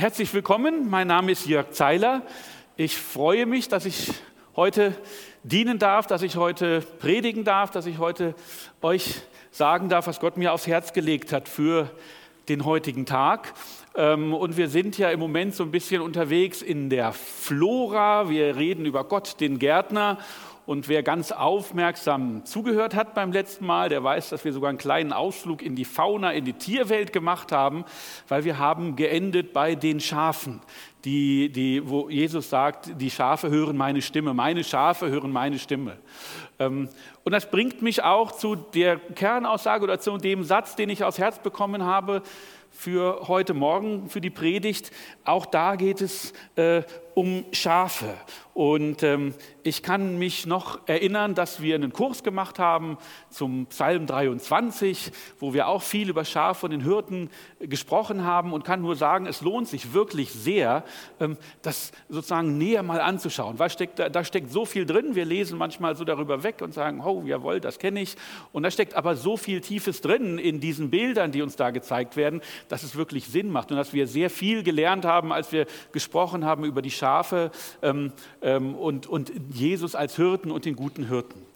Herzlich willkommen, mein Name ist Jörg Zeiler. Ich freue mich, dass ich heute dienen darf, dass ich heute predigen darf, dass ich heute euch sagen darf, was Gott mir aufs Herz gelegt hat für den heutigen Tag. Ähm, und wir sind ja im Moment so ein bisschen unterwegs in der Flora. Wir reden über Gott, den Gärtner. Und wer ganz aufmerksam zugehört hat beim letzten Mal, der weiß, dass wir sogar einen kleinen Ausflug in die Fauna, in die Tierwelt gemacht haben, weil wir haben geendet bei den Schafen, die, die, wo Jesus sagt, die Schafe hören meine Stimme, meine Schafe hören meine Stimme. Ähm, und das bringt mich auch zu der Kernaussage oder zu dem Satz, den ich aufs Herz bekommen habe für heute Morgen, für die Predigt. Auch da geht es äh, um Schafe. Und ähm, ich kann mich noch erinnern, dass wir einen Kurs gemacht haben zum Psalm 23, wo wir auch viel über Schafe und den Hirten gesprochen haben und kann nur sagen, es lohnt sich wirklich sehr, ähm, das sozusagen näher mal anzuschauen. Weil steckt, da, da steckt so viel drin. Wir lesen manchmal so darüber weg und sagen, oh, jawohl, das kenne ich. Und da steckt aber so viel Tiefes drin in diesen Bildern, die uns da gezeigt werden, dass es wirklich Sinn macht und dass wir sehr viel gelernt haben, als wir gesprochen haben über die Schafe ähm, ähm, und, und Jesus als Hirten und den guten Hirten.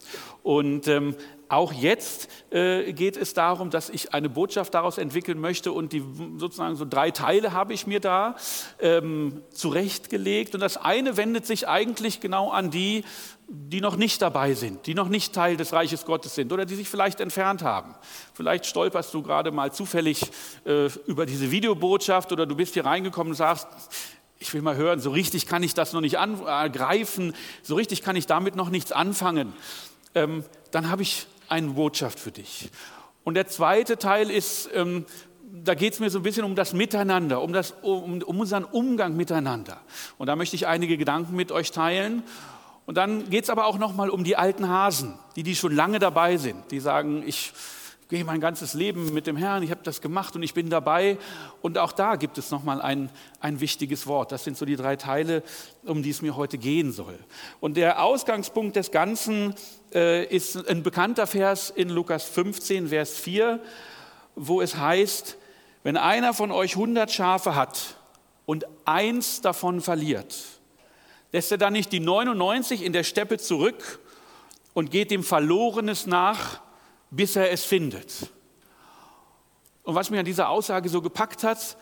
Und ähm, auch jetzt äh, geht es darum, dass ich eine Botschaft daraus entwickeln möchte und die sozusagen so drei Teile habe ich mir da ähm, zurechtgelegt. Und das eine wendet sich eigentlich genau an die, die noch nicht dabei sind, die noch nicht Teil des Reiches Gottes sind oder die sich vielleicht entfernt haben. Vielleicht stolperst du gerade mal zufällig äh, über diese Videobotschaft oder du bist hier reingekommen und sagst, ich will mal hören, so richtig kann ich das noch nicht angreifen, so richtig kann ich damit noch nichts anfangen. Ähm, dann habe ich eine Botschaft für dich. Und der zweite Teil ist, ähm, da geht es mir so ein bisschen um das Miteinander, um, das, um, um unseren Umgang miteinander. Und da möchte ich einige Gedanken mit euch teilen. Und dann geht es aber auch nochmal um die alten Hasen, die, die schon lange dabei sind, die sagen, ich gehe mein ganzes Leben mit dem Herrn, ich habe das gemacht und ich bin dabei. Und auch da gibt es nochmal ein, ein wichtiges Wort. Das sind so die drei Teile, um die es mir heute gehen soll. Und der Ausgangspunkt des Ganzen äh, ist ein bekannter Vers in Lukas 15, Vers 4, wo es heißt, wenn einer von euch 100 Schafe hat und eins davon verliert, lässt er dann nicht die 99 in der Steppe zurück und geht dem Verlorenes nach, bis er es findet. Und was mir an dieser Aussage so gepackt hat,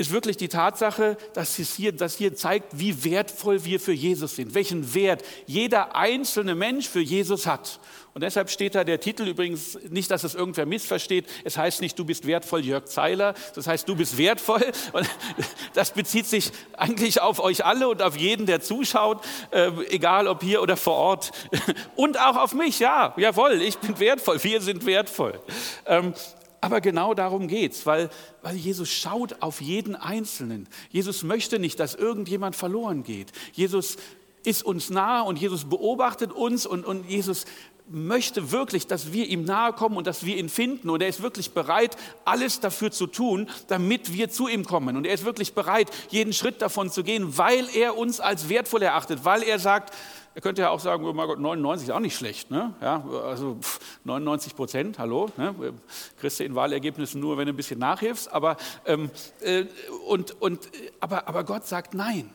ist wirklich die Tatsache, dass es hier, dass hier zeigt, wie wertvoll wir für Jesus sind, welchen Wert jeder einzelne Mensch für Jesus hat. Und deshalb steht da der Titel übrigens nicht, dass es irgendwer missversteht. Es heißt nicht, du bist wertvoll, Jörg Zeiler. Das heißt, du bist wertvoll. Und das bezieht sich eigentlich auf euch alle und auf jeden, der zuschaut, äh, egal ob hier oder vor Ort. Und auch auf mich, ja, jawohl, ich bin wertvoll, wir sind wertvoll. Ähm, aber genau darum geht es, weil, weil Jesus schaut auf jeden Einzelnen. Jesus möchte nicht, dass irgendjemand verloren geht. Jesus ist uns nahe und Jesus beobachtet uns und, und Jesus möchte wirklich, dass wir ihm nahe kommen und dass wir ihn finden. Und er ist wirklich bereit, alles dafür zu tun, damit wir zu ihm kommen. Und er ist wirklich bereit, jeden Schritt davon zu gehen, weil er uns als wertvoll erachtet, weil er sagt, er könnte ja auch sagen, oh mein Gott, 99 ist auch nicht schlecht. Ne? Ja, also 99 Prozent, hallo, ne? kriegst du in Wahlergebnissen nur, wenn du ein bisschen nachhilfst. Aber, ähm, äh, und, und, aber, aber Gott sagt nein.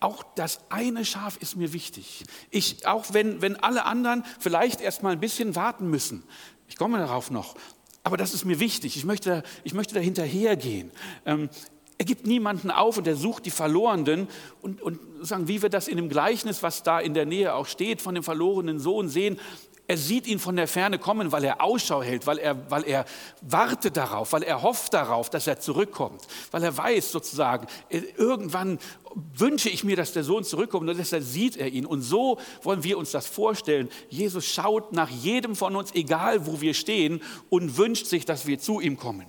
Auch das eine Schaf ist mir wichtig. Ich, auch wenn, wenn alle anderen vielleicht erst mal ein bisschen warten müssen. Ich komme darauf noch. Aber das ist mir wichtig. Ich möchte, ich möchte da hinterhergehen. Ähm, er gibt niemanden auf und er sucht die Verlorenen. Und, und sagen, wie wir das in dem Gleichnis, was da in der Nähe auch steht, von dem verlorenen Sohn sehen, er sieht ihn von der Ferne kommen, weil er Ausschau hält, weil er, weil er wartet darauf, weil er hofft darauf, dass er zurückkommt, weil er weiß sozusagen, äh, irgendwann wünsche ich mir, dass der Sohn zurückkommt und deshalb sieht er ihn. Und so wollen wir uns das vorstellen. Jesus schaut nach jedem von uns, egal wo wir stehen, und wünscht sich, dass wir zu ihm kommen.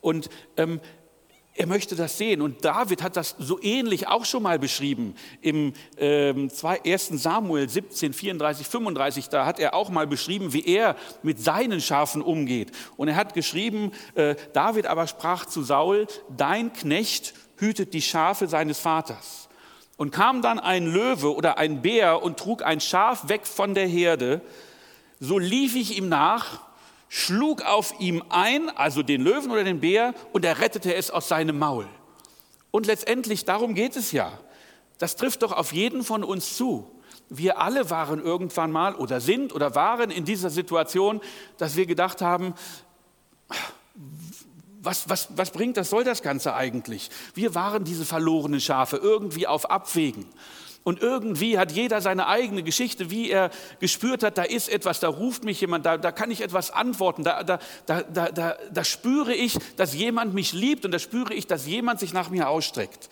Und ähm, er möchte das sehen. Und David hat das so ähnlich auch schon mal beschrieben im ähm, 1. Samuel 17, 34, 35. Da hat er auch mal beschrieben, wie er mit seinen Schafen umgeht. Und er hat geschrieben, äh, David aber sprach zu Saul, dein Knecht hütet die Schafe seines Vaters. Und kam dann ein Löwe oder ein Bär und trug ein Schaf weg von der Herde, so lief ich ihm nach schlug auf ihm ein, also den Löwen oder den Bär, und er rettete es aus seinem Maul. Und letztendlich darum geht es ja. Das trifft doch auf jeden von uns zu. Wir alle waren irgendwann mal oder sind oder waren in dieser Situation, dass wir gedacht haben, was, was, was bringt das, soll das Ganze eigentlich? Wir waren diese verlorenen Schafe irgendwie auf Abwägen. Und irgendwie hat jeder seine eigene Geschichte, wie er gespürt hat, da ist etwas, da ruft mich jemand, da, da kann ich etwas antworten, da, da, da, da, da spüre ich, dass jemand mich liebt und da spüre ich, dass jemand sich nach mir ausstreckt.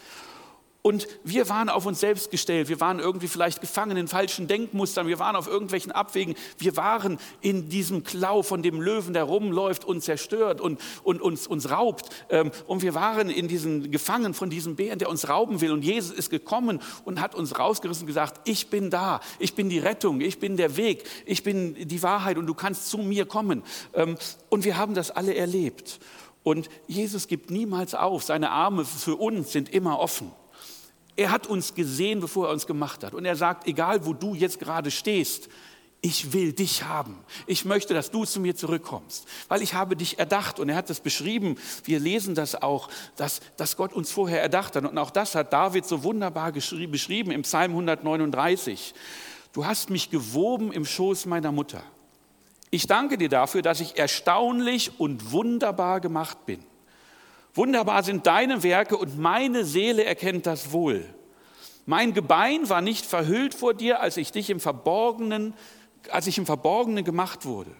Und wir waren auf uns selbst gestellt. Wir waren irgendwie vielleicht gefangen in falschen Denkmustern. Wir waren auf irgendwelchen Abwägen. Wir waren in diesem Klau von dem Löwen, der rumläuft und zerstört und, und uns, uns raubt. Ähm, und wir waren in diesen gefangen von diesem Bären, der uns rauben will. Und Jesus ist gekommen und hat uns rausgerissen und gesagt, ich bin da. Ich bin die Rettung. Ich bin der Weg. Ich bin die Wahrheit und du kannst zu mir kommen. Ähm, und wir haben das alle erlebt. Und Jesus gibt niemals auf. Seine Arme für uns sind immer offen. Er hat uns gesehen, bevor er uns gemacht hat. Und er sagt, egal wo du jetzt gerade stehst, ich will dich haben. Ich möchte, dass du zu mir zurückkommst, weil ich habe dich erdacht. Und er hat das beschrieben, wir lesen das auch, dass, dass Gott uns vorher erdacht hat. Und auch das hat David so wunderbar beschrieben im Psalm 139. Du hast mich gewoben im Schoß meiner Mutter. Ich danke dir dafür, dass ich erstaunlich und wunderbar gemacht bin. Wunderbar sind deine Werke und meine Seele erkennt das wohl. Mein Gebein war nicht verhüllt vor dir, als ich dich im Verborgenen, als ich im Verborgenen gemacht wurde.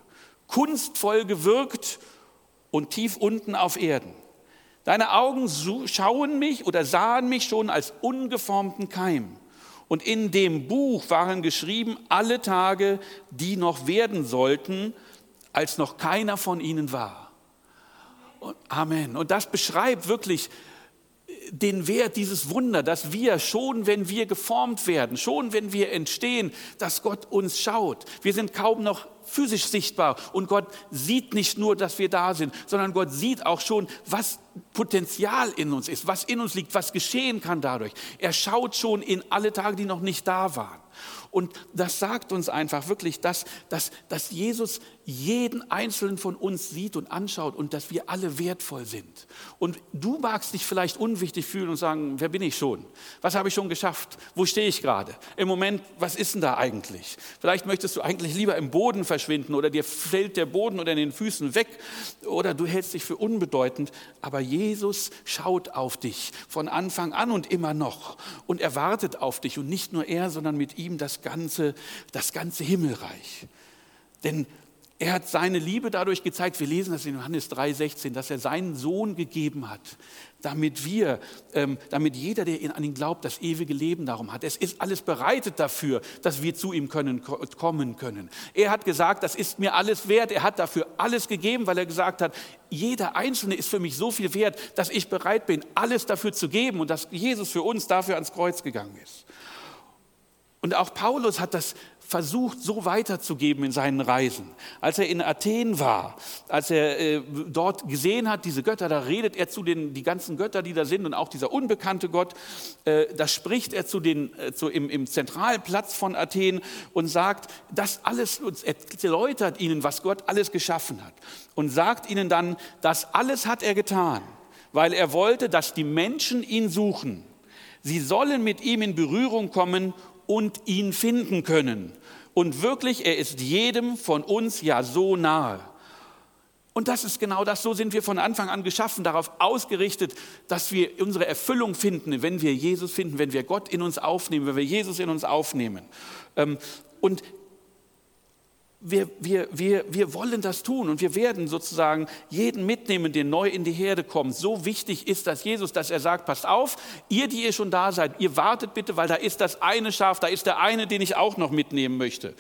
Kunstvoll gewirkt und tief unten auf Erden. Deine Augen schauen mich oder sahen mich schon als ungeformten Keim. Und in dem Buch waren geschrieben alle Tage, die noch werden sollten, als noch keiner von ihnen war. Amen. Und das beschreibt wirklich den Wert dieses Wunder, dass wir schon, wenn wir geformt werden, schon wenn wir entstehen, dass Gott uns schaut. Wir sind kaum noch physisch sichtbar und Gott sieht nicht nur, dass wir da sind, sondern Gott sieht auch schon, was Potenzial in uns ist, was in uns liegt, was geschehen kann dadurch. Er schaut schon in alle Tage, die noch nicht da waren. Und das sagt uns einfach wirklich, dass, dass, dass Jesus jeden einzelnen von uns sieht und anschaut und dass wir alle wertvoll sind. Und du magst dich vielleicht unwichtig fühlen und sagen, wer bin ich schon? Was habe ich schon geschafft? Wo stehe ich gerade? Im Moment, was ist denn da eigentlich? Vielleicht möchtest du eigentlich lieber im Boden verschwinden oder dir fällt der Boden unter den Füßen weg oder du hältst dich für unbedeutend. Aber Jesus schaut auf dich von Anfang an und immer noch und er wartet auf dich und nicht nur er, sondern mit ihm das ganze, das ganze Himmelreich. Denn er hat seine Liebe dadurch gezeigt, wir lesen das in Johannes 3,16, dass er seinen Sohn gegeben hat, damit wir, ähm, damit jeder, der an ihn glaubt, das ewige Leben darum hat. Es ist alles bereitet dafür, dass wir zu ihm können, kommen können. Er hat gesagt, das ist mir alles wert. Er hat dafür alles gegeben, weil er gesagt hat, jeder Einzelne ist für mich so viel wert, dass ich bereit bin, alles dafür zu geben und dass Jesus für uns dafür ans Kreuz gegangen ist. Und auch Paulus hat das versucht, so weiterzugeben in seinen Reisen. Als er in Athen war, als er äh, dort gesehen hat, diese Götter, da redet er zu den die ganzen Götter, die da sind und auch dieser unbekannte Gott, äh, da spricht er zu den, äh, zu, im, im Zentralplatz von Athen und sagt, das alles erläutert ihnen, was Gott alles geschaffen hat und sagt ihnen dann, das alles hat er getan, weil er wollte, dass die Menschen ihn suchen. Sie sollen mit ihm in Berührung kommen und ihn finden können. Und wirklich, er ist jedem von uns ja so nahe. Und das ist genau das, so sind wir von Anfang an geschaffen, darauf ausgerichtet, dass wir unsere Erfüllung finden, wenn wir Jesus finden, wenn wir Gott in uns aufnehmen, wenn wir Jesus in uns aufnehmen. Ähm, und wir, wir, wir, wir wollen das tun und wir werden sozusagen jeden mitnehmen, der neu in die Herde kommt. So wichtig ist das Jesus, dass er sagt, passt auf, ihr, die ihr schon da seid, ihr wartet bitte, weil da ist das eine Schaf, da ist der eine, den ich auch noch mitnehmen möchte.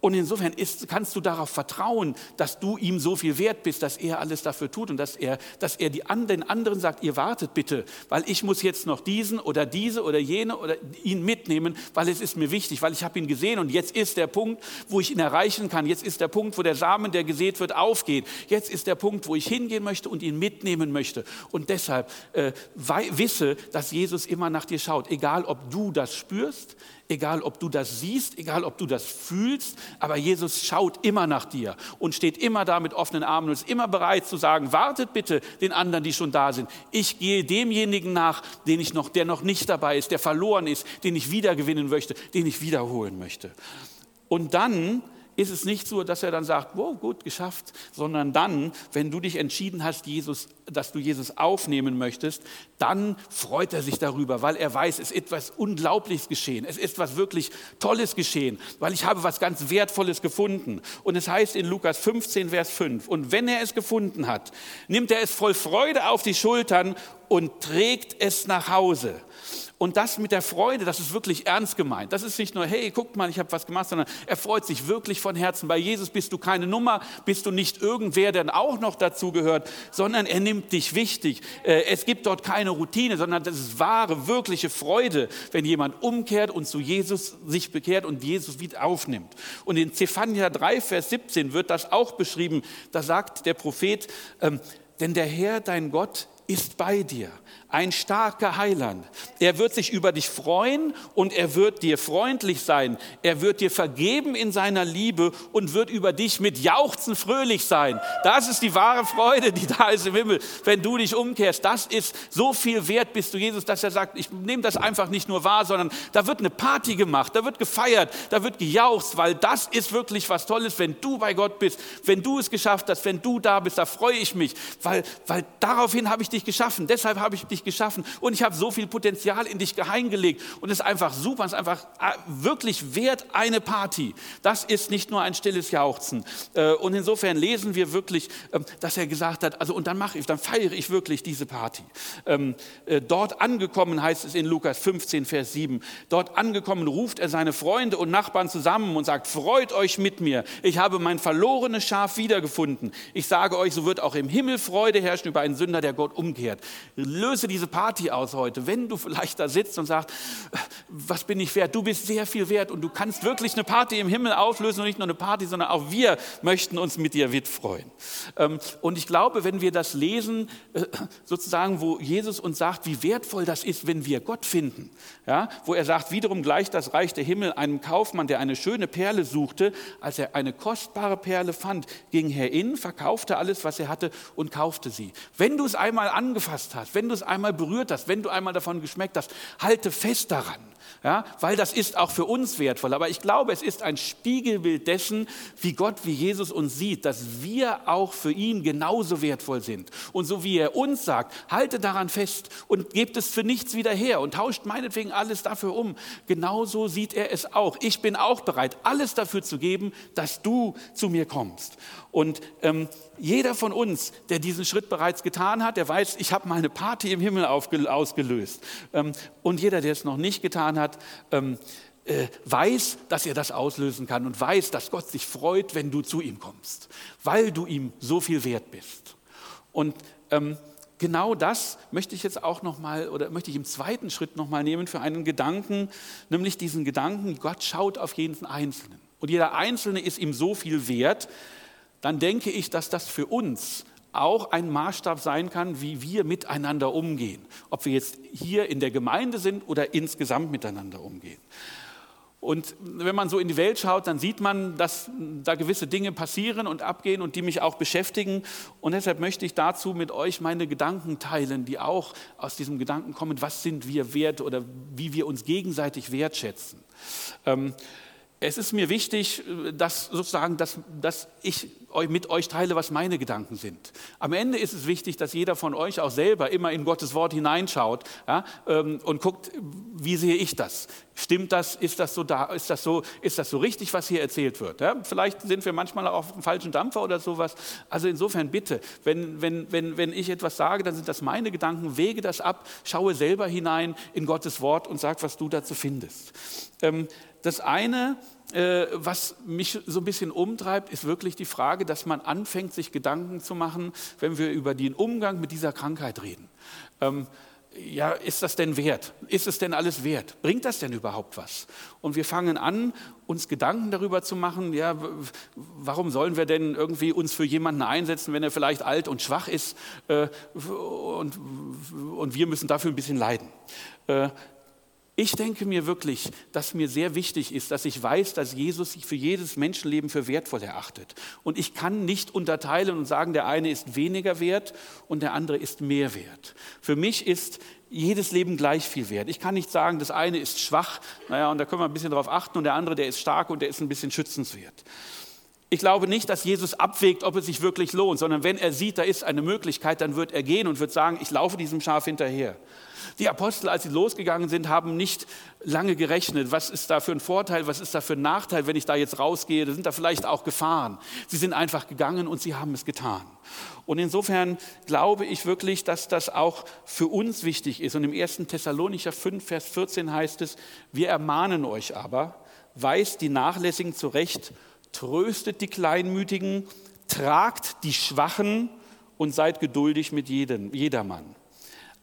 Und insofern ist, kannst du darauf vertrauen, dass du ihm so viel wert bist, dass er alles dafür tut und dass er, dass er die an, den anderen sagt, ihr wartet bitte, weil ich muss jetzt noch diesen oder diese oder jene oder ihn mitnehmen, weil es ist mir wichtig, weil ich habe ihn gesehen und jetzt ist der Punkt, wo ich ihn erreichen kann. Jetzt ist der Punkt, wo der Samen, der gesät wird, aufgeht. Jetzt ist der Punkt, wo ich hingehen möchte und ihn mitnehmen möchte. Und deshalb äh, wisse, dass Jesus immer nach dir schaut, egal ob du das spürst, egal ob du das siehst, egal ob du das fühlst, aber Jesus schaut immer nach dir und steht immer da mit offenen Armen und ist immer bereit zu sagen, wartet bitte den anderen, die schon da sind. Ich gehe demjenigen nach, den ich noch, der noch nicht dabei ist, der verloren ist, den ich wiedergewinnen möchte, den ich wiederholen möchte. Und dann ist es nicht so, dass er dann sagt, wow, gut, geschafft, sondern dann, wenn du dich entschieden hast, Jesus, dass du Jesus aufnehmen möchtest, dann freut er sich darüber, weil er weiß, es ist etwas Unglaubliches geschehen, es ist was wirklich Tolles geschehen, weil ich habe was ganz Wertvolles gefunden. Und es heißt in Lukas 15, Vers 5, und wenn er es gefunden hat, nimmt er es voll Freude auf die Schultern und trägt es nach Hause. Und das mit der Freude, das ist wirklich ernst gemeint. Das ist nicht nur, hey, guckt mal, ich habe was gemacht, sondern er freut sich wirklich von Herzen. Bei Jesus bist du keine Nummer, bist du nicht irgendwer, der auch noch dazu gehört, sondern er nimmt dich wichtig. Äh, es gibt dort keine Routine, sondern das ist wahre, wirkliche Freude, wenn jemand umkehrt und zu Jesus sich bekehrt und Jesus wieder aufnimmt. Und in Zephania 3, Vers 17 wird das auch beschrieben. Da sagt der Prophet, ähm, denn der Herr, dein Gott, ist bei dir ein starker Heiland. Er wird sich über dich freuen und er wird dir freundlich sein. Er wird dir vergeben in seiner Liebe und wird über dich mit Jauchzen fröhlich sein. Das ist die wahre Freude, die da ist im Himmel, wenn du dich umkehrst. Das ist so viel wert bist du Jesus, dass er sagt, ich nehme das einfach nicht nur wahr, sondern da wird eine Party gemacht, da wird gefeiert, da wird gejauchzt, weil das ist wirklich was Tolles, wenn du bei Gott bist, wenn du es geschafft hast, wenn du da bist, da freue ich mich, weil, weil daraufhin habe ich dich geschaffen, deshalb habe ich dich dich geschaffen und ich habe so viel Potenzial in dich hineingelegt und es ist einfach super, es ist einfach äh, wirklich wert eine Party. Das ist nicht nur ein stilles Jauchzen. Äh, und insofern lesen wir wirklich, ähm, dass er gesagt hat, also und dann mache ich, dann feiere ich wirklich diese Party. Ähm, äh, dort angekommen heißt es in Lukas 15, Vers 7, dort angekommen ruft er seine Freunde und Nachbarn zusammen und sagt, freut euch mit mir, ich habe mein verlorenes Schaf wiedergefunden. Ich sage euch, so wird auch im Himmel Freude herrschen über einen Sünder, der Gott umkehrt. Löse diese Party aus heute. Wenn du vielleicht da sitzt und sagst, was bin ich wert? Du bist sehr viel wert und du kannst wirklich eine Party im Himmel auflösen und nicht nur eine Party, sondern auch wir möchten uns mit dir mitfreuen. Ähm, und ich glaube, wenn wir das lesen, äh, sozusagen, wo Jesus uns sagt, wie wertvoll das ist, wenn wir Gott finden, ja, wo er sagt, wiederum gleich das Reich der Himmel einem Kaufmann, der eine schöne Perle suchte, als er eine kostbare Perle fand, ging er in, verkaufte alles, was er hatte und kaufte sie. Wenn du es einmal angefasst hast, wenn du es einmal einmal berührt hast, wenn du einmal davon geschmeckt hast, halte fest daran. Ja, weil das ist auch für uns wertvoll. Aber ich glaube, es ist ein Spiegelbild dessen, wie Gott, wie Jesus uns sieht, dass wir auch für ihn genauso wertvoll sind. Und so wie er uns sagt, halte daran fest und gebt es für nichts wieder her und tauscht meinetwegen alles dafür um. Genauso sieht er es auch. Ich bin auch bereit, alles dafür zu geben, dass du zu mir kommst. Und ähm, jeder von uns, der diesen Schritt bereits getan hat, der weiß, ich habe mal eine Party im Himmel ausgelöst. Ähm, und jeder, der es noch nicht getan hat, ähm, äh, weiß, dass er das auslösen kann und weiß, dass Gott sich freut, wenn du zu ihm kommst, weil du ihm so viel wert bist. Und ähm, genau das möchte ich jetzt auch noch mal oder möchte ich im zweiten Schritt noch mal nehmen für einen Gedanken, nämlich diesen Gedanken: Gott schaut auf jeden Einzelnen und jeder Einzelne ist ihm so viel wert, dann denke ich, dass das für uns auch ein Maßstab sein kann, wie wir miteinander umgehen. Ob wir jetzt hier in der Gemeinde sind oder insgesamt miteinander umgehen. Und wenn man so in die Welt schaut, dann sieht man, dass da gewisse Dinge passieren und abgehen und die mich auch beschäftigen. Und deshalb möchte ich dazu mit euch meine Gedanken teilen, die auch aus diesem Gedanken kommen, was sind wir wert oder wie wir uns gegenseitig wertschätzen. Ähm, es ist mir wichtig, äh, dass sozusagen, dass, dass ich mit euch teile, was meine Gedanken sind. Am Ende ist es wichtig, dass jeder von euch auch selber immer in Gottes Wort hineinschaut ja, ähm, und guckt, wie sehe ich das? Stimmt das? Ist das so da? Ist das so? Ist das so richtig, was hier erzählt wird? Ja? Vielleicht sind wir manchmal auch auf dem falschen Dampfer oder sowas. Also insofern bitte, wenn, wenn, wenn, wenn ich etwas sage, dann sind das meine Gedanken. Wege das ab, schaue selber hinein in Gottes Wort und sag, was du dazu findest. Ähm, das eine, äh, was mich so ein bisschen umtreibt, ist wirklich die Frage, dass man anfängt, sich Gedanken zu machen, wenn wir über den Umgang mit dieser Krankheit reden. Ähm, ja, ist das denn wert? Ist es denn alles wert? Bringt das denn überhaupt was? Und wir fangen an, uns Gedanken darüber zu machen, ja, warum sollen wir denn irgendwie uns für jemanden einsetzen, wenn er vielleicht alt und schwach ist äh, und, und wir müssen dafür ein bisschen leiden. Äh, Ich denke mir wirklich, dass mir sehr wichtig ist, dass ich weiß, dass Jesus sich für jedes Menschenleben für wertvoll erachtet. Und ich kann nicht unterteilen und sagen, der eine ist weniger wert und der andere ist mehr wert. Für mich ist jedes Leben gleich viel wert. Ich kann nicht sagen, das eine ist schwach, naja, und da können wir ein bisschen drauf achten, und der andere, der ist stark und der ist ein bisschen schützenswert. Ich glaube nicht, dass Jesus abwägt, ob es sich wirklich lohnt, sondern wenn er sieht, da ist eine Möglichkeit, dann wird er gehen und wird sagen, ich laufe diesem Schaf hinterher. Die Apostel, als sie losgegangen sind, haben nicht lange gerechnet. Was ist da für ein Vorteil, was ist da für ein Nachteil, wenn ich da jetzt rausgehe? Da sind da vielleicht auch Gefahren. Sie sind einfach gegangen und sie haben es getan. Und insofern glaube ich wirklich, dass das auch für uns wichtig ist. Und im 1. Thessalonicher 5, Vers 14 heißt es, wir ermahnen euch aber, weist die Nachlässigen zurecht, tröstet die Kleinmütigen, tragt die Schwachen und seid geduldig mit jedem, jedermann.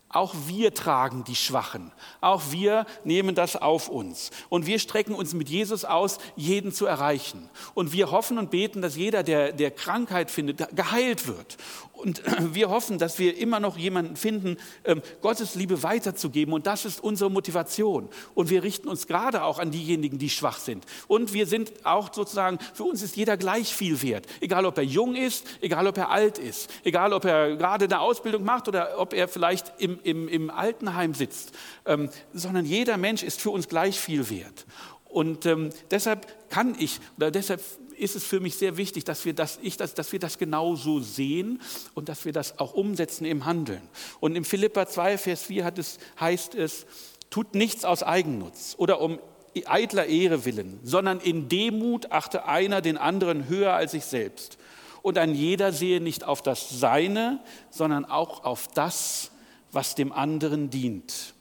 Auch wir tragen die Schwachen. Auch wir nehmen das auf uns. Und wir strecken uns mit Jesus aus, jeden zu erreichen. Und wir hoffen und beten, dass jeder, der, der Krankheit findet, geheilt wird. Und wir hoffen, dass wir immer noch jemanden finden, ähm, Gottes Liebe weiterzugeben. Und das ist unsere Motivation. Und wir richten uns gerade auch an diejenigen, die schwach sind. Und wir sind auch sozusagen, für uns ist jeder gleich viel wert. Egal, ob er jung ist, egal, ob er alt ist, egal, ob er gerade eine Ausbildung macht oder ob er vielleicht im, im, im Altenheim sitzt. Ähm, sondern jeder Mensch ist für uns gleich viel wert. Und ähm, deshalb kann ich, oder deshalb ist es für mich sehr wichtig, dass wir das, ich das, dass wir das genauso sehen und dass wir das auch umsetzen im Handeln. Und im Philippa 2, Vers 4 hat es, heißt es, tut nichts aus Eigennutz oder um eitler Ehre willen, sondern in Demut achte einer den anderen höher als sich selbst. Und ein jeder sehe nicht auf das Seine, sondern auch auf das, was dem anderen dient.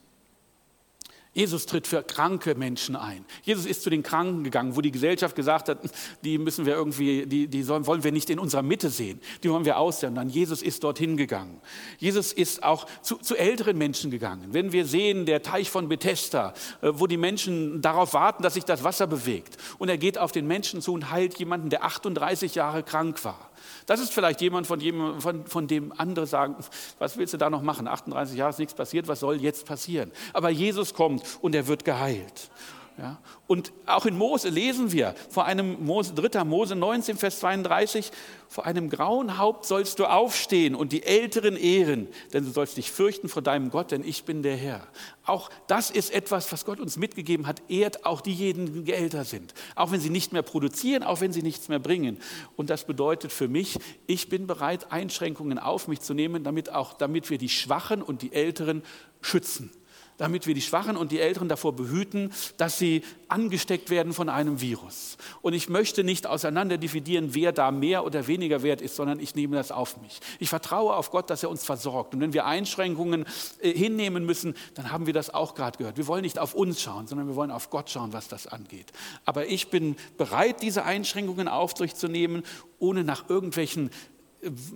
Jesus tritt für kranke Menschen ein. Jesus ist zu den Kranken gegangen, wo die Gesellschaft gesagt hat, die müssen wir irgendwie, die, die sollen, wollen wir nicht in unserer Mitte sehen, die wollen wir aussondern. Jesus ist dorthin gegangen. Jesus ist auch zu, zu älteren Menschen gegangen. Wenn wir sehen, der Teich von Bethesda, äh, wo die Menschen darauf warten, dass sich das Wasser bewegt, und er geht auf den Menschen zu und heilt jemanden, der 38 Jahre krank war. Das ist vielleicht jemand, von, jedem, von, von dem andere sagen, was willst du da noch machen? 38 Jahre ist nichts passiert, was soll jetzt passieren? Aber Jesus kommt und er wird geheilt. Ja? Und auch in Mose lesen wir vor einem Mose, 3. Mose 19, Vers 32, vor einem grauen Haupt sollst du aufstehen und die Älteren ehren, denn du sollst dich fürchten vor deinem Gott, denn ich bin der Herr. Auch das ist etwas, was Gott uns mitgegeben hat, ehrt auch diejenigen, die älter sind. Auch wenn sie nicht mehr produzieren, auch wenn sie nichts mehr bringen. Und das bedeutet für mich, ich bin bereit, Einschränkungen auf mich zu nehmen, damit, auch, damit wir die Schwachen und die Älteren schützen damit wir die Schwachen und die Älteren davor behüten, dass sie angesteckt werden von einem Virus. Und ich möchte nicht auseinander dividieren, wer da mehr oder weniger wert ist, sondern ich nehme das auf mich. Ich vertraue auf Gott, dass er uns versorgt. Und wenn wir Einschränkungen äh, hinnehmen müssen, dann haben wir das auch gerade gehört. Wir wollen nicht auf uns schauen, sondern wir wollen auf Gott schauen, was das angeht. Aber ich bin bereit, diese Einschränkungen auf sich zu nehmen, ohne nach irgendwelchen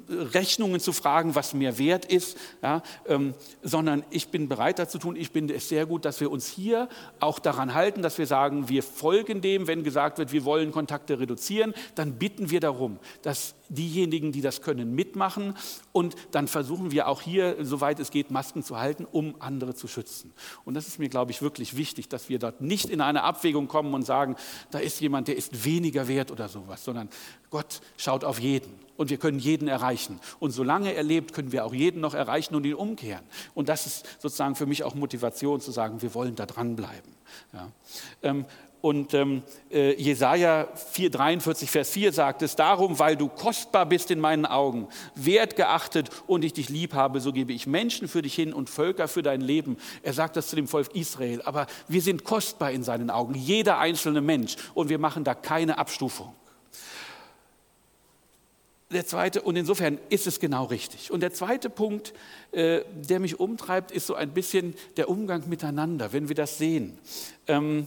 Rechnungen zu fragen, was mir wert ist, ja, ähm, sondern ich bin bereit dazu tun. Ich finde es sehr gut, dass wir uns hier auch daran halten, dass wir sagen, wir folgen dem, wenn gesagt wird, wir wollen Kontakte reduzieren, dann bitten wir darum, dass diejenigen, die das können, mitmachen und dann versuchen wir auch hier, soweit es geht, Masken zu halten, um andere zu schützen. Und das ist mir, glaube ich, wirklich wichtig, dass wir dort nicht in eine Abwägung kommen und sagen, da ist jemand, der ist weniger wert oder sowas, sondern Gott schaut auf jeden und wir können jeden erreichen. Und solange er lebt, können wir auch jeden noch erreichen und ihn umkehren. Und das ist sozusagen für mich auch Motivation zu sagen, wir wollen da dranbleiben. Ja. Und ähm, äh, Jesaja 4, 43, Vers 4 sagt es: Darum, weil du kostbar bist in meinen Augen, wertgeachtet und ich dich lieb habe, so gebe ich Menschen für dich hin und Völker für dein Leben. Er sagt das zu dem Volk Israel. Aber wir sind kostbar in seinen Augen, jeder einzelne Mensch. Und wir machen da keine Abstufung der zweite, und insofern ist es genau richtig. Und der zweite Punkt, äh, der mich umtreibt, ist so ein bisschen der Umgang miteinander, wenn wir das sehen. Ähm,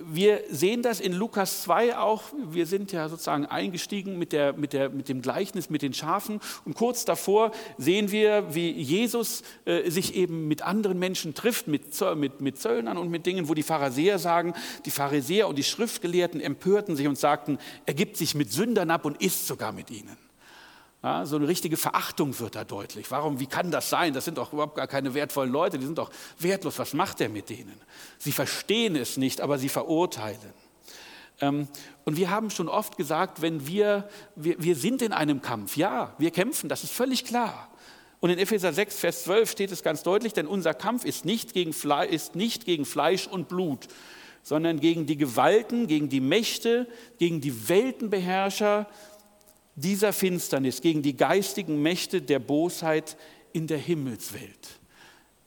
wir sehen das in Lukas 2 auch. Wir sind ja sozusagen eingestiegen mit, der, mit, der, mit dem Gleichnis mit den Schafen. Und kurz davor sehen wir, wie Jesus äh, sich eben mit anderen Menschen trifft, mit, mit, mit Zöllnern und mit Dingen, wo die Pharisäer sagen, die Pharisäer und die Schriftgelehrten empörten sich und sagten, er gibt sich mit Sündern ab und isst sogar mit ihnen. Ja, so eine richtige Verachtung wird da deutlich. Warum, wie kann das sein? Das sind doch überhaupt gar keine wertvollen Leute, die sind doch wertlos. Was macht er mit denen? Sie verstehen es nicht, aber sie verurteilen. Ähm, und wir haben schon oft gesagt, wenn wir, wir, wir sind in einem Kampf, ja, wir kämpfen, das ist völlig klar. Und in Epheser 6, Vers 12 steht es ganz deutlich, denn unser Kampf ist nicht gegen, Fle ist nicht gegen Fleisch und Blut, sondern gegen die Gewalten, gegen die Mächte, gegen die Weltenbeherrscher, dieser Finsternis, gegen die geistigen Mächte der Bosheit in der Himmelswelt.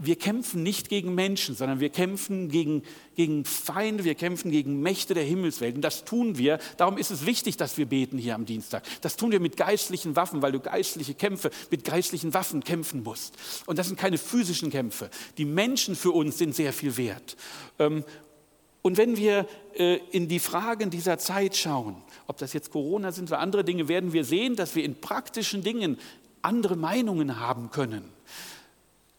Wir kämpfen nicht gegen Menschen, sondern wir kämpfen gegen, gegen Feinde, wir kämpfen gegen Mächte der Himmelswelt. Und das tun wir. Darum ist es wichtig, dass wir beten hier am Dienstag. Das tun wir mit geistlichen Waffen, weil du geistliche Kämpfe mit geistlichen Waffen kämpfen musst. Und das sind keine physischen Kämpfe. Die Menschen für uns sind sehr viel wert. Und wenn wir äh, in die Fragen dieser Zeit schauen, ob das jetzt Corona sind oder andere Dinge, werden wir sehen, dass wir in praktischen Dingen andere Meinungen haben können.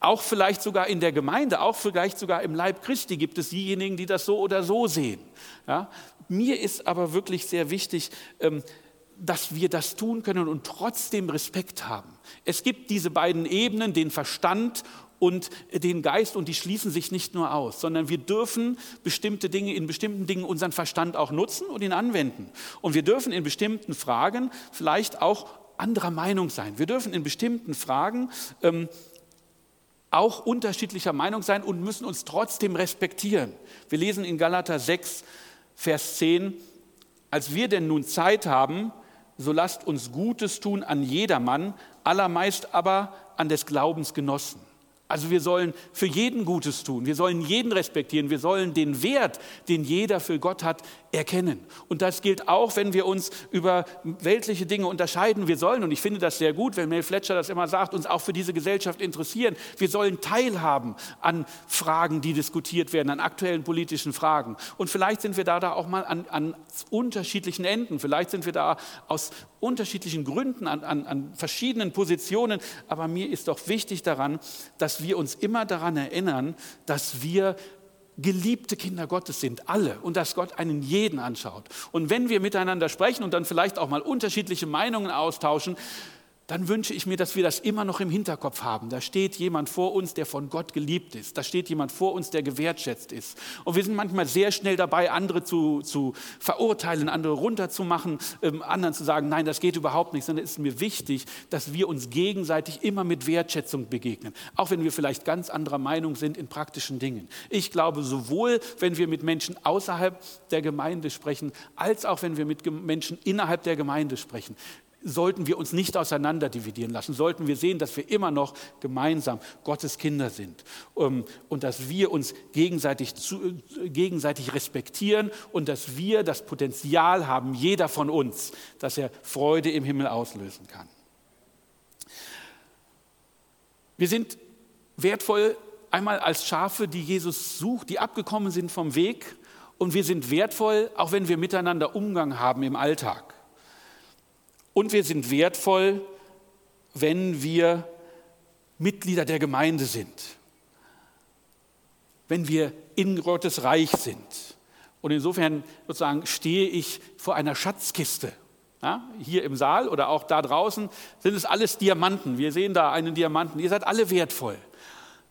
Auch vielleicht sogar in der Gemeinde, auch vielleicht sogar im Leib Christi gibt es diejenigen, die das so oder so sehen. Ja? Mir ist aber wirklich sehr wichtig, ähm, dass wir das tun können und trotzdem Respekt haben. Es gibt diese beiden Ebenen, den Verstand und den Geist und die schließen sich nicht nur aus, sondern wir dürfen bestimmte Dinge, in bestimmten Dingen unseren Verstand auch nutzen und ihn anwenden. Und wir dürfen in bestimmten Fragen vielleicht auch anderer Meinung sein. Wir dürfen in bestimmten Fragen ähm, auch unterschiedlicher Meinung sein und müssen uns trotzdem respektieren. Wir lesen in Galater 6, Vers 10, als wir denn nun Zeit haben, so lasst uns Gutes tun an jedermann, allermeist aber an des Glaubens Genossen. Also wir sollen für jeden Gutes tun, wir sollen jeden respektieren, wir sollen den Wert, den jeder für Gott hat, erkennen. Und das gilt auch, wenn wir uns über weltliche Dinge unterscheiden. Wir sollen, und ich finde das sehr gut, wenn Mel Fletcher das immer sagt, uns auch für diese Gesellschaft interessieren. Wir sollen teilhaben an Fragen, die diskutiert werden, an aktuellen politischen Fragen. Und vielleicht sind wir da, da auch mal an, an unterschiedlichen Enden. Vielleicht sind wir da aus unterschiedlichen Gründen an, an, an verschiedenen Positionen. Aber mir ist doch wichtig daran, dass wir uns immer daran erinnern, dass wir geliebte Kinder Gottes sind, alle, und dass Gott einen jeden anschaut. Und wenn wir miteinander sprechen und dann vielleicht auch mal unterschiedliche Meinungen austauschen, dann wünsche ich mir, dass wir das immer noch im Hinterkopf haben. Da steht jemand vor uns, der von Gott geliebt ist. Da steht jemand vor uns, der gewertschätzt ist. Und wir sind manchmal sehr schnell dabei, andere zu, zu verurteilen, andere runterzumachen, ähm, anderen zu sagen, nein, das geht überhaupt nicht. Sondern es ist mir wichtig, dass wir uns gegenseitig immer mit Wertschätzung begegnen. Auch wenn wir vielleicht ganz anderer Meinung sind in praktischen Dingen. Ich glaube, sowohl wenn wir mit Menschen außerhalb der Gemeinde sprechen, als auch wenn wir mit Menschen innerhalb der Gemeinde sprechen sollten wir uns nicht auseinanderdividieren lassen, sollten wir sehen, dass wir immer noch gemeinsam Gottes Kinder sind ähm, und dass wir uns gegenseitig, zu, gegenseitig respektieren und dass wir das Potenzial haben, jeder von uns, dass er Freude im Himmel auslösen kann. Wir sind wertvoll einmal als Schafe, die Jesus sucht, die abgekommen sind vom Weg und wir sind wertvoll, auch wenn wir miteinander Umgang haben im Alltag. Und wir sind wertvoll, wenn wir Mitglieder der Gemeinde sind, wenn wir in Gottes Reich sind. Und insofern sozusagen stehe ich vor einer Schatzkiste. Ja, hier im Saal oder auch da draußen sind es alles Diamanten. Wir sehen da einen Diamanten. Ihr seid alle wertvoll.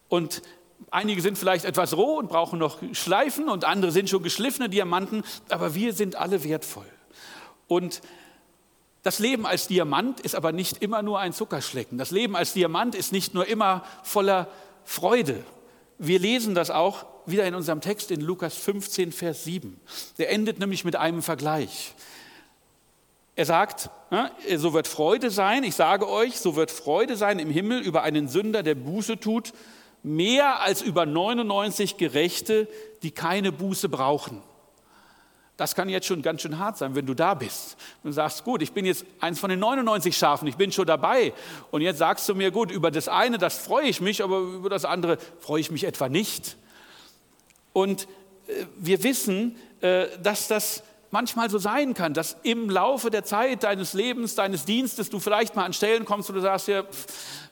Und einige sind vielleicht etwas roh und brauchen noch Schleifen und andere sind schon geschliffene Diamanten, aber wir sind alle wertvoll. Und das Leben als Diamant ist aber nicht immer nur ein Zuckerschlecken. Das Leben als Diamant ist nicht nur immer voller Freude. Wir lesen das auch wieder in unserem Text in Lukas 15, Vers 7. Der endet nämlich mit einem Vergleich. Er sagt, so wird Freude sein, ich sage euch, so wird Freude sein im Himmel über einen Sünder, der Buße tut, mehr als über 99 Gerechte, die keine Buße brauchen. Das kann jetzt schon ganz schön hart sein, wenn du da bist. Du sagst, gut, ich bin jetzt eins von den 99 Schafen, ich bin schon dabei. Und jetzt sagst du mir, gut, über das eine, das freue ich mich, aber über das andere freue ich mich etwa nicht. Und äh, wir wissen, äh, dass das manchmal so sein kann, dass im Laufe der Zeit deines Lebens, deines Dienstes, du vielleicht mal an Stellen kommst, wo du sagst, ja,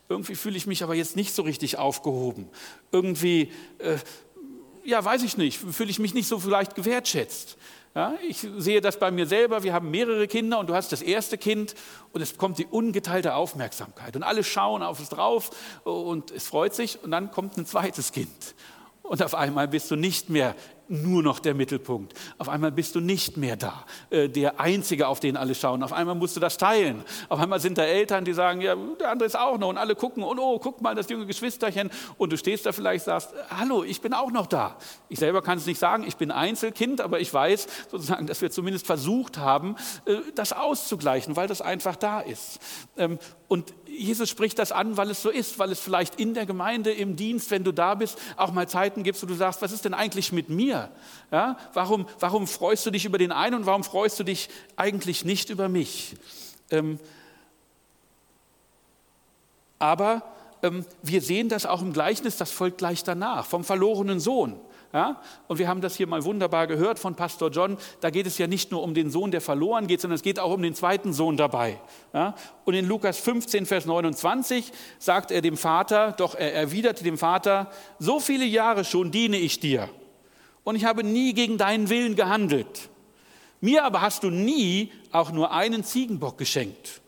irgendwie fühle ich mich aber jetzt nicht so richtig aufgehoben. Irgendwie, äh, ja, weiß ich nicht, fühle ich mich nicht so vielleicht gewertschätzt. Ja, ich sehe das bei mir selber. Wir haben mehrere Kinder und du hast das erste Kind und es kommt die ungeteilte Aufmerksamkeit und alle schauen auf es drauf und es freut sich und dann kommt ein zweites Kind und auf einmal bist du nicht mehr nur noch der Mittelpunkt. Auf einmal bist du nicht mehr da, äh, der Einzige, auf den alle schauen. Auf einmal musst du das teilen. Auf einmal sind da Eltern, die sagen, ja, der andere ist auch noch und alle gucken und oh, guck mal, das junge Geschwisterchen. Und du stehst da vielleicht sagst, hallo, ich bin auch noch da. Ich selber kann es nicht sagen, ich bin Einzelkind, aber ich weiß sozusagen, dass wir zumindest versucht haben, äh, das auszugleichen, weil das einfach da ist. Ähm, und Jesus spricht das an, weil es so ist, weil es vielleicht in der Gemeinde, im Dienst, wenn du da bist, auch mal Zeiten gibt, wo du sagst, was ist denn eigentlich mit mir? Ja, warum, warum freust du dich über den einen und warum freust du dich eigentlich nicht über mich? Ähm, aber ähm, wir sehen das auch im Gleichnis, das folgt gleich danach, vom verlorenen Sohn. Ja? Und wir haben das hier mal wunderbar gehört von Pastor John. Da geht es ja nicht nur um den Sohn, der verloren geht, sondern es geht auch um den zweiten Sohn dabei. Ja? Und in Lukas 15, Vers 29 sagt er dem Vater, doch er erwiderte dem Vater, so viele Jahre schon diene ich dir und ich habe nie gegen deinen Willen gehandelt. Mir aber hast du nie auch nur einen Ziegenbock geschenkt.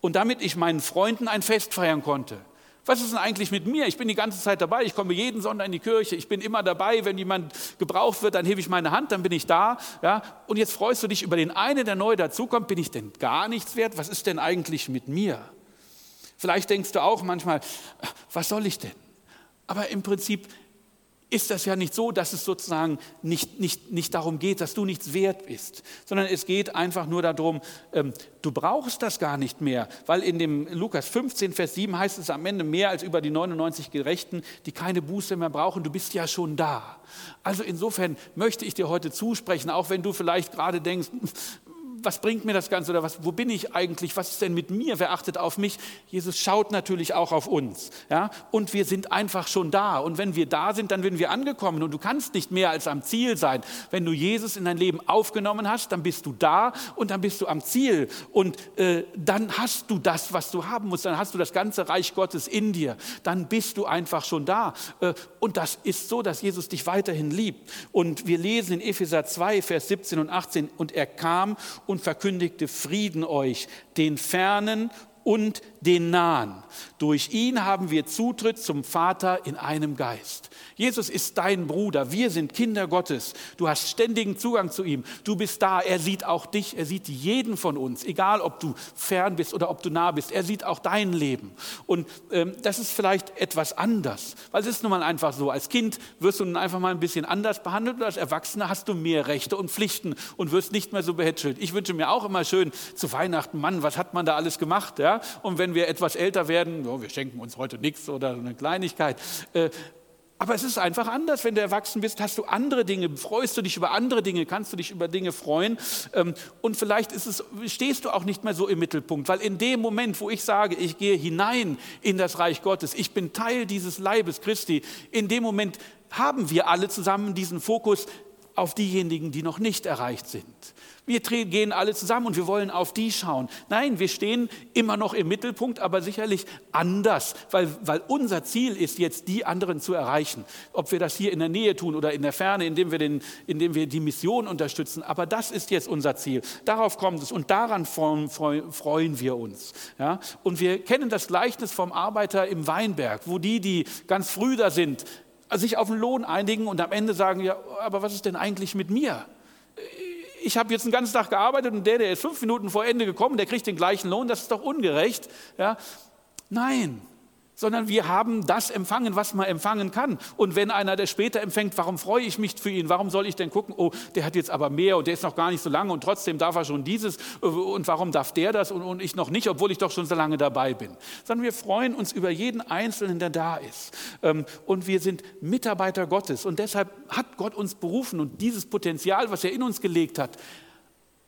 Und damit ich meinen Freunden ein Fest feiern konnte. Was ist denn eigentlich mit mir? Ich bin die ganze Zeit dabei. Ich komme jeden Sonntag in die Kirche. Ich bin immer dabei. Wenn jemand gebraucht wird, dann hebe ich meine Hand, dann bin ich da. Ja? Und jetzt freust du dich über den einen, der neu dazukommt. Bin ich denn gar nichts wert? Was ist denn eigentlich mit mir? Vielleicht denkst du auch manchmal, was soll ich denn? Aber im Prinzip ist das ja nicht so, dass es sozusagen nicht, nicht, nicht darum geht, dass du nichts wert bist, sondern es geht einfach nur darum, ähm, du brauchst das gar nicht mehr, weil in dem Lukas 15, Vers 7 heißt es am Ende mehr als über die 99 Gerechten, die keine Buße mehr brauchen, du bist ja schon da. Also insofern möchte ich dir heute zusprechen, auch wenn du vielleicht gerade denkst, was bringt mir das Ganze oder was, wo bin ich eigentlich? Was ist denn mit mir? Wer achtet auf mich? Jesus schaut natürlich auch auf uns. Ja? Und wir sind einfach schon da. Und wenn wir da sind, dann sind wir angekommen. Und du kannst nicht mehr als am Ziel sein. Wenn du Jesus in dein Leben aufgenommen hast, dann bist du da und dann bist du am Ziel. Und äh, dann hast du das, was du haben musst. Dann hast du das ganze Reich Gottes in dir. Dann bist du einfach schon da. Äh, und das ist so, dass Jesus dich weiterhin liebt. Und wir lesen in Epheser 2, Vers 17 und 18, und er kam und verkündigte Frieden euch, den fernen und den nahen. Durch ihn haben wir Zutritt zum Vater in einem Geist. Jesus ist dein Bruder. Wir sind Kinder Gottes. Du hast ständigen Zugang zu ihm. Du bist da. Er sieht auch dich. Er sieht jeden von uns. Egal, ob du fern bist oder ob du nah bist. Er sieht auch dein Leben. Und ähm, das ist vielleicht etwas anders. Weil es ist nun mal einfach so. Als Kind wirst du nun einfach mal ein bisschen anders behandelt. Und als Erwachsener hast du mehr Rechte und Pflichten und wirst nicht mehr so behätschelt. Ich wünsche mir auch immer schön zu Weihnachten, Mann, was hat man da alles gemacht? Ja? Und wenn wir etwas älter werden, oh, wir schenken uns heute nichts oder eine Kleinigkeit. Äh, aber es ist einfach anders. Wenn du erwachsen bist, hast du andere Dinge, freust du dich über andere Dinge, kannst du dich über Dinge freuen. Ähm, und vielleicht es, stehst du auch nicht mehr so im Mittelpunkt, weil in dem Moment, wo ich sage, ich gehe hinein in das Reich Gottes, ich bin Teil dieses Leibes Christi, in dem Moment haben wir alle zusammen diesen Fokus auf diejenigen, die noch nicht erreicht sind. Wir gehen alle zusammen und wir wollen auf die schauen. Nein, wir stehen immer noch im Mittelpunkt, aber sicherlich anders, weil, weil unser Ziel ist jetzt, die anderen zu erreichen. Ob wir das hier in der Nähe tun oder in der Ferne, indem wir, den, indem wir die Mission unterstützen. Aber das ist jetzt unser Ziel. Darauf kommt es und daran freuen wir uns. Ja? Und wir kennen das Gleichnis vom Arbeiter im Weinberg, wo die, die ganz früh da sind, sich auf den Lohn einigen und am Ende sagen, ja, aber was ist denn eigentlich mit mir? ich habe jetzt einen ganzen Tag gearbeitet und der, der ist fünf Minuten vor Ende gekommen, der kriegt den gleichen Lohn, das ist doch ungerecht. Ja? Nein, sondern wir haben das empfangen, was man empfangen kann. Und wenn einer der später empfängt, warum freue ich mich für ihn? Warum soll ich denn gucken, oh, der hat jetzt aber mehr und der ist noch gar nicht so lange und trotzdem darf er schon dieses und warum darf der das und, und ich noch nicht, obwohl ich doch schon so lange dabei bin. Sondern wir freuen uns über jeden Einzelnen, der da ist. Ähm, und wir sind Mitarbeiter Gottes und deshalb hat Gott uns berufen und dieses Potenzial, was er in uns gelegt hat,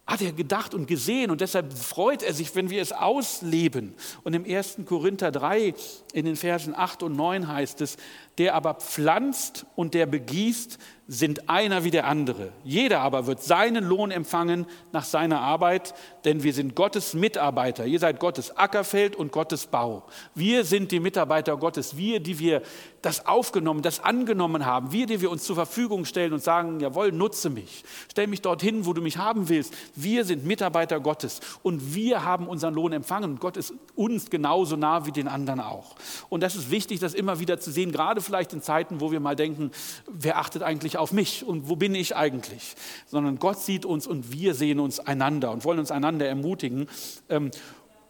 hat er gedacht und gesehen und deshalb freut er sich, wenn wir es ausleben. Und im 1. Korinther 3 in den Versen 8 und 9 heißt es, der aber pflanzt und der begießt, sind einer wie der andere. Jeder aber wird seinen Lohn empfangen nach seiner Arbeit, denn wir sind Gottes Mitarbeiter. Ihr seid Gottes Ackerfeld und Gottes Bau. Wir sind die Mitarbeiter Gottes, wir, die wir das aufgenommen, das angenommen haben. Wir, die wir uns zur Verfügung stellen und sagen, jawohl, nutze mich. Stell mich dorthin, wo du mich haben willst. Wir sind Mitarbeiter Gottes und wir haben unseren Lohn empfangen. Gott ist uns genauso nah wie den anderen auch. Und das ist wichtig, das immer wieder zu sehen, gerade vielleicht in Zeiten, wo wir mal denken, wer achtet eigentlich auf mich und wo bin ich eigentlich? Sondern Gott sieht uns und wir sehen uns einander und wollen uns einander ermutigen. Ähm,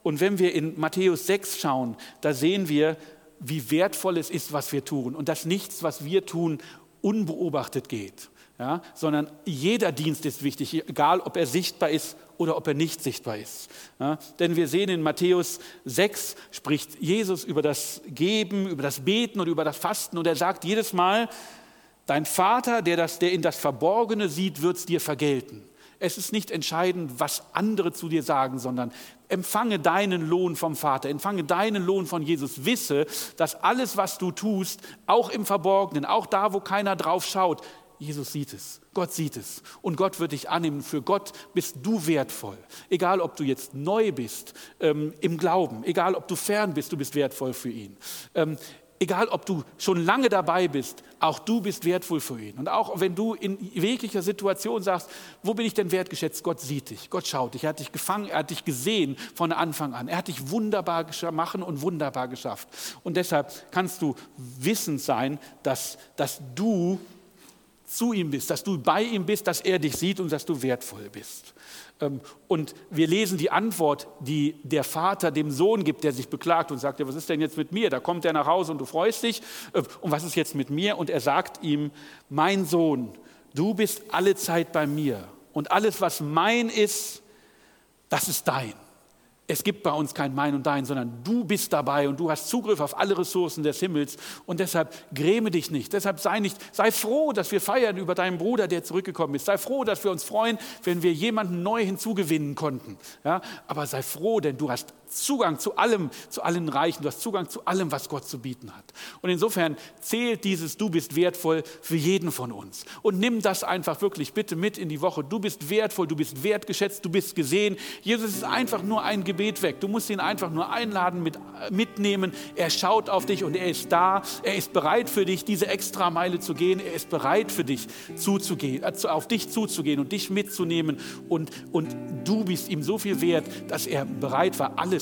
und wenn wir in Matthäus 6 schauen, da sehen wir, wie wertvoll es ist, was wir tun und dass nichts, was wir tun, unbeobachtet geht. Ja, sondern jeder Dienst ist wichtig, egal ob er sichtbar ist oder ob er nicht sichtbar ist. Ja, denn wir sehen in Matthäus 6 spricht Jesus über das Geben, über das Beten und über das Fasten und er sagt jedes Mal, dein Vater, der, das, der in das Verborgene sieht, wird es dir vergelten. Es ist nicht entscheidend, was andere zu dir sagen, sondern empfange deinen Lohn vom Vater, empfange deinen Lohn von Jesus. Wisse, dass alles, was du tust, auch im Verborgenen, auch da, wo keiner drauf schaut, Jesus sieht es, Gott sieht es und Gott wird dich annehmen. Für Gott bist du wertvoll. Egal, ob du jetzt neu bist ähm, im Glauben, egal, ob du fern bist, du bist wertvoll für ihn. Ähm, egal ob du schon lange dabei bist, auch du bist wertvoll für ihn. Und auch wenn du in jeglicher Situation sagst, wo bin ich denn wertgeschätzt? Gott sieht dich, Gott schaut dich, er hat dich gefangen, er hat dich gesehen von Anfang an. Er hat dich wunderbar machen und wunderbar geschafft. Und deshalb kannst du wissend sein, dass, dass du zu ihm bist, dass du bei ihm bist, dass er dich sieht und dass du wertvoll bist. Ähm, und wir lesen die Antwort, die der Vater dem Sohn gibt, der sich beklagt und sagt, was ist denn jetzt mit mir? Da kommt er nach Hause und du freust dich. Äh, und was ist jetzt mit mir? Und er sagt ihm, mein Sohn, du bist alle Zeit bei mir. Und alles, was mein ist, das ist dein. Es gibt bei uns kein Mein und Dein, sondern du bist dabei und du hast Zugriff auf alle Ressourcen des Himmels und deshalb gräme dich nicht. Deshalb sei nicht, sei froh, dass wir feiern über deinen Bruder, der zurückgekommen ist. Sei froh, dass wir uns freuen, wenn wir jemanden neu hinzugewinnen konnten. Ja, aber sei froh, denn du hast Zugang zu allem, zu allen Reichen, du hast Zugang zu allem, was Gott zu bieten hat. Und insofern zählt dieses Du bist wertvoll für jeden von uns. Und nimm das einfach wirklich bitte mit in die Woche. Du bist wertvoll, du bist wertgeschätzt, du bist gesehen. Jesus ist einfach nur ein Gebet weg. Du musst ihn einfach nur einladen, mit, mitnehmen. Er schaut auf dich und er ist da. Er ist bereit für dich, diese extra Meile zu gehen. Er ist bereit für dich zuzugehen, äh, auf dich zuzugehen und dich mitzunehmen. Und, und du bist ihm so viel wert, dass er bereit war, alles